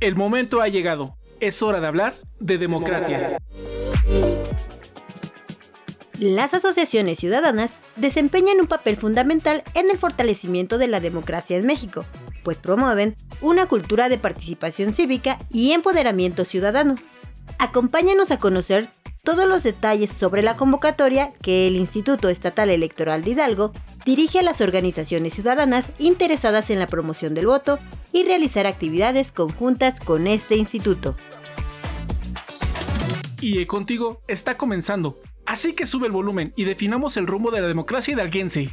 El momento ha llegado. Es hora de hablar de democracia. Las asociaciones ciudadanas desempeñan un papel fundamental en el fortalecimiento de la democracia en México, pues promueven una cultura de participación cívica y empoderamiento ciudadano. Acompáñanos a conocer todos los detalles sobre la convocatoria que el Instituto Estatal Electoral de Hidalgo dirige a las organizaciones ciudadanas interesadas en la promoción del voto y realizar actividades conjuntas con este instituto. Y contigo está comenzando, así que sube el volumen y definamos el rumbo de la democracia hidalguense.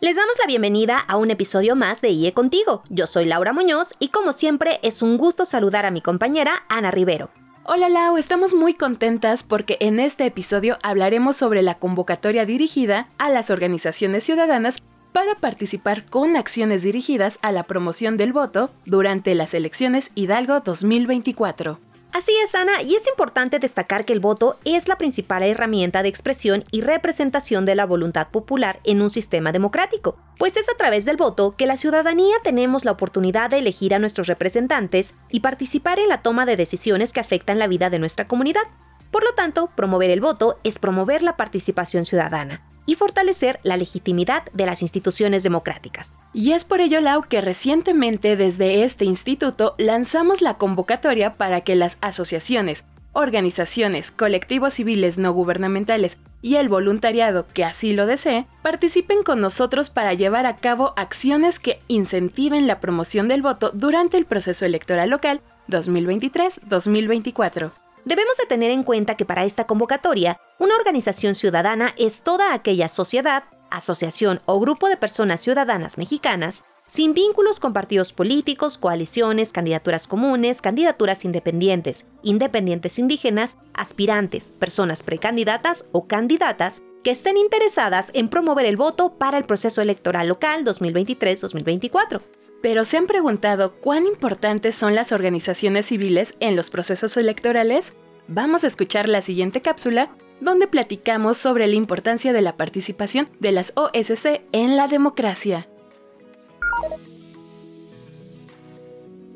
Les damos la bienvenida a un episodio más de IE Contigo. Yo soy Laura Muñoz y como siempre es un gusto saludar a mi compañera Ana Rivero. Hola Lau, estamos muy contentas porque en este episodio hablaremos sobre la convocatoria dirigida a las organizaciones ciudadanas para participar con acciones dirigidas a la promoción del voto durante las elecciones Hidalgo 2024. Así es, Ana, y es importante destacar que el voto es la principal herramienta de expresión y representación de la voluntad popular en un sistema democrático, pues es a través del voto que la ciudadanía tenemos la oportunidad de elegir a nuestros representantes y participar en la toma de decisiones que afectan la vida de nuestra comunidad. Por lo tanto, promover el voto es promover la participación ciudadana y fortalecer la legitimidad de las instituciones democráticas. Y es por ello, Lau, que recientemente desde este instituto lanzamos la convocatoria para que las asociaciones, organizaciones, colectivos civiles no gubernamentales y el voluntariado que así lo desee participen con nosotros para llevar a cabo acciones que incentiven la promoción del voto durante el proceso electoral local 2023-2024. Debemos de tener en cuenta que para esta convocatoria, una organización ciudadana es toda aquella sociedad, asociación o grupo de personas ciudadanas mexicanas sin vínculos con partidos políticos, coaliciones, candidaturas comunes, candidaturas independientes, independientes indígenas, aspirantes, personas precandidatas o candidatas que estén interesadas en promover el voto para el proceso electoral local 2023-2024. Pero se han preguntado cuán importantes son las organizaciones civiles en los procesos electorales? Vamos a escuchar la siguiente cápsula donde platicamos sobre la importancia de la participación de las OSC en la democracia.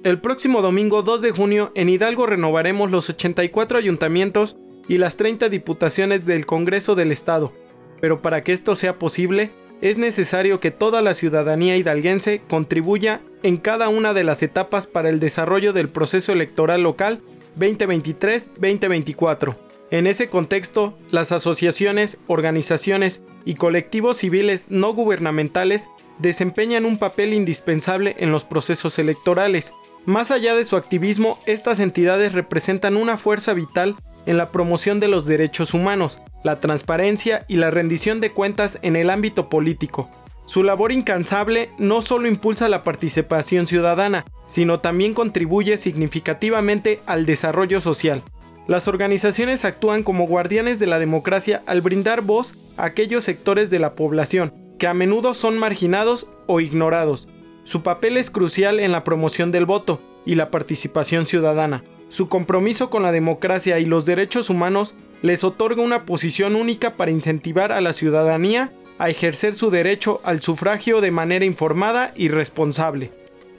El próximo domingo 2 de junio en Hidalgo renovaremos los 84 ayuntamientos y las 30 diputaciones del Congreso del Estado. Pero para que esto sea posible, es necesario que toda la ciudadanía hidalguense contribuya en cada una de las etapas para el desarrollo del proceso electoral local 2023-2024. En ese contexto, las asociaciones, organizaciones y colectivos civiles no gubernamentales desempeñan un papel indispensable en los procesos electorales. Más allá de su activismo, estas entidades representan una fuerza vital en la promoción de los derechos humanos, la transparencia y la rendición de cuentas en el ámbito político. Su labor incansable no solo impulsa la participación ciudadana, sino también contribuye significativamente al desarrollo social. Las organizaciones actúan como guardianes de la democracia al brindar voz a aquellos sectores de la población que a menudo son marginados o ignorados. Su papel es crucial en la promoción del voto y la participación ciudadana. Su compromiso con la democracia y los derechos humanos les otorga una posición única para incentivar a la ciudadanía a ejercer su derecho al sufragio de manera informada y responsable.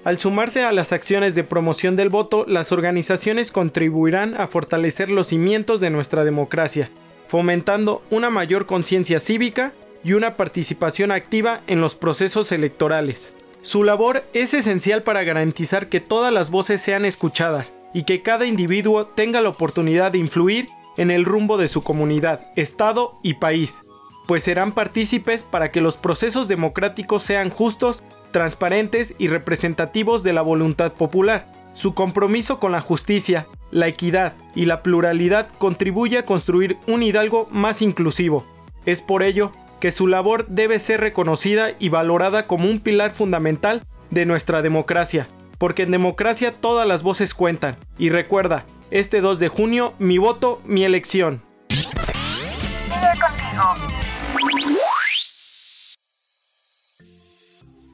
Al sumarse a las acciones de promoción del voto, las organizaciones contribuirán a fortalecer los cimientos de nuestra democracia, fomentando una mayor conciencia cívica y una participación activa en los procesos electorales. Su labor es esencial para garantizar que todas las voces sean escuchadas y que cada individuo tenga la oportunidad de influir en el rumbo de su comunidad, estado y país, pues serán partícipes para que los procesos democráticos sean justos, transparentes y representativos de la voluntad popular. Su compromiso con la justicia, la equidad y la pluralidad contribuye a construir un Hidalgo más inclusivo. Es por ello que su labor debe ser reconocida y valorada como un pilar fundamental de nuestra democracia, porque en democracia todas las voces cuentan. Y recuerda, este 2 de junio, mi voto, mi elección.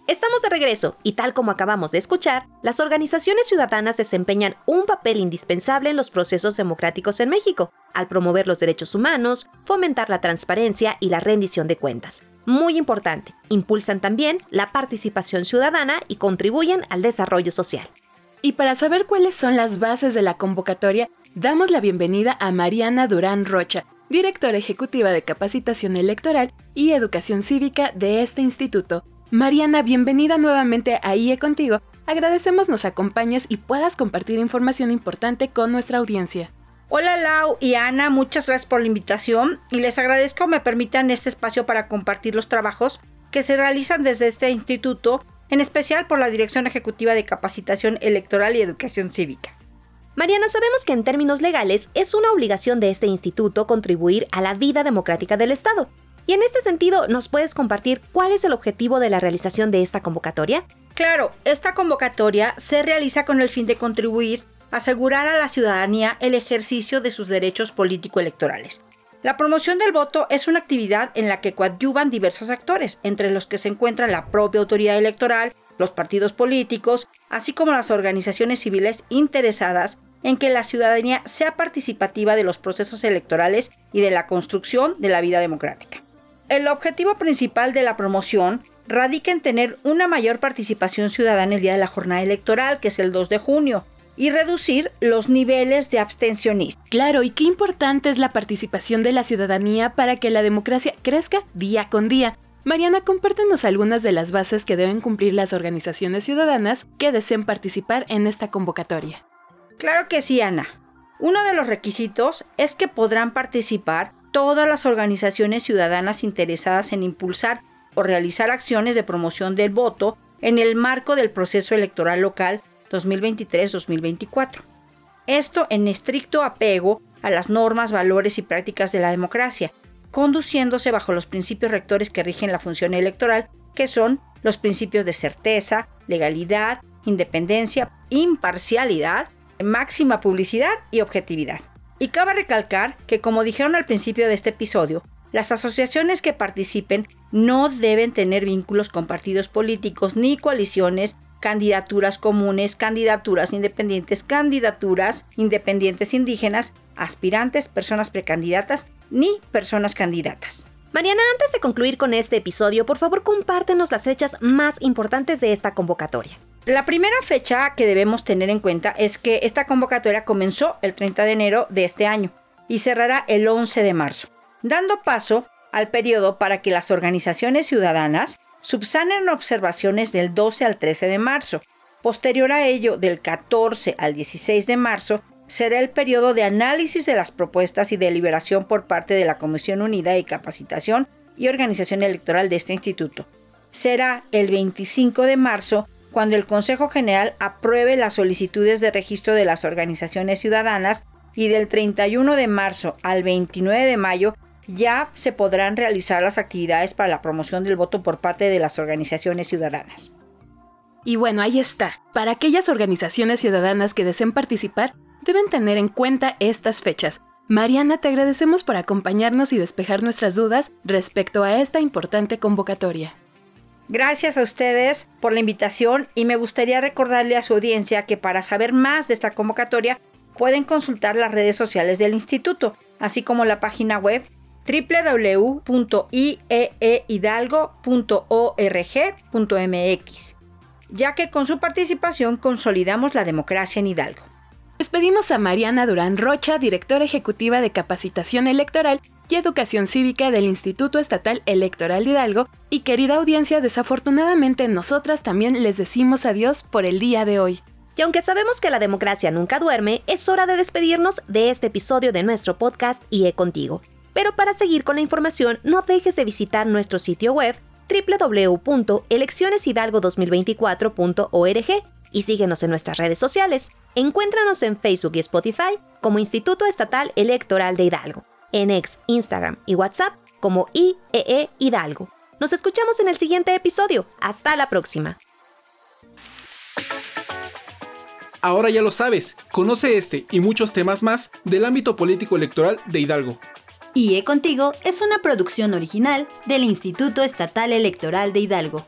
Estamos de regreso y tal como acabamos de escuchar, las organizaciones ciudadanas desempeñan un papel indispensable en los procesos democráticos en México, al promover los derechos humanos, fomentar la transparencia y la rendición de cuentas. Muy importante. Impulsan también la participación ciudadana y contribuyen al desarrollo social. Y para saber cuáles son las bases de la convocatoria, damos la bienvenida a Mariana Durán Rocha, directora ejecutiva de Capacitación Electoral y Educación Cívica de este instituto. Mariana, bienvenida nuevamente a IE Contigo. Agradecemos nos acompañes y puedas compartir información importante con nuestra audiencia. Hola Lau y Ana, muchas gracias por la invitación y les agradezco me permitan este espacio para compartir los trabajos que se realizan desde este instituto, en especial por la Dirección Ejecutiva de Capacitación Electoral y Educación Cívica. Mariana, sabemos que en términos legales es una obligación de este instituto contribuir a la vida democrática del Estado. Y en este sentido, ¿nos puedes compartir cuál es el objetivo de la realización de esta convocatoria? Claro, esta convocatoria se realiza con el fin de contribuir asegurar a la ciudadanía el ejercicio de sus derechos político-electorales. La promoción del voto es una actividad en la que coadyuvan diversos actores, entre los que se encuentran la propia autoridad electoral, los partidos políticos, así como las organizaciones civiles interesadas en que la ciudadanía sea participativa de los procesos electorales y de la construcción de la vida democrática. El objetivo principal de la promoción radica en tener una mayor participación ciudadana el día de la jornada electoral, que es el 2 de junio, y reducir los niveles de abstencionismo. Claro, y qué importante es la participación de la ciudadanía para que la democracia crezca día con día. Mariana, compártenos algunas de las bases que deben cumplir las organizaciones ciudadanas que deseen participar en esta convocatoria. Claro que sí, Ana. Uno de los requisitos es que podrán participar todas las organizaciones ciudadanas interesadas en impulsar o realizar acciones de promoción del voto en el marco del proceso electoral local 2023-2024. Esto en estricto apego a las normas, valores y prácticas de la democracia, conduciéndose bajo los principios rectores que rigen la función electoral, que son los principios de certeza, legalidad, independencia, imparcialidad, máxima publicidad y objetividad. Y cabe recalcar que, como dijeron al principio de este episodio, las asociaciones que participen no deben tener vínculos con partidos políticos ni coaliciones candidaturas comunes, candidaturas independientes, candidaturas independientes indígenas, aspirantes, personas precandidatas ni personas candidatas. Mariana, antes de concluir con este episodio, por favor compártenos las fechas más importantes de esta convocatoria. La primera fecha que debemos tener en cuenta es que esta convocatoria comenzó el 30 de enero de este año y cerrará el 11 de marzo, dando paso al periodo para que las organizaciones ciudadanas subsanen observaciones del 12 al 13 de marzo. Posterior a ello, del 14 al 16 de marzo, será el periodo de análisis de las propuestas y deliberación por parte de la Comisión Unida de Capacitación y Organización Electoral de este instituto. Será el 25 de marzo cuando el Consejo General apruebe las solicitudes de registro de las organizaciones ciudadanas y del 31 de marzo al 29 de mayo ya se podrán realizar las actividades para la promoción del voto por parte de las organizaciones ciudadanas. Y bueno, ahí está. Para aquellas organizaciones ciudadanas que deseen participar, deben tener en cuenta estas fechas. Mariana, te agradecemos por acompañarnos y despejar nuestras dudas respecto a esta importante convocatoria. Gracias a ustedes por la invitación y me gustaría recordarle a su audiencia que para saber más de esta convocatoria pueden consultar las redes sociales del instituto, así como la página web www.ieehidalgo.org.mx, ya que con su participación consolidamos la democracia en Hidalgo. Despedimos a Mariana Durán Rocha, directora ejecutiva de Capacitación Electoral y Educación Cívica del Instituto Estatal Electoral Hidalgo, y querida audiencia, desafortunadamente nosotras también les decimos adiós por el día de hoy. Y aunque sabemos que la democracia nunca duerme, es hora de despedirnos de este episodio de nuestro podcast IE Contigo. Pero para seguir con la información, no dejes de visitar nuestro sitio web www.eleccioneshidalgo2024.org y síguenos en nuestras redes sociales. Encuéntranos en Facebook y Spotify como Instituto Estatal Electoral de Hidalgo, en ex, Instagram y WhatsApp como IEE e Hidalgo. Nos escuchamos en el siguiente episodio. Hasta la próxima. Ahora ya lo sabes, conoce este y muchos temas más del ámbito político electoral de Hidalgo. IE Contigo es una producción original del Instituto Estatal Electoral de Hidalgo.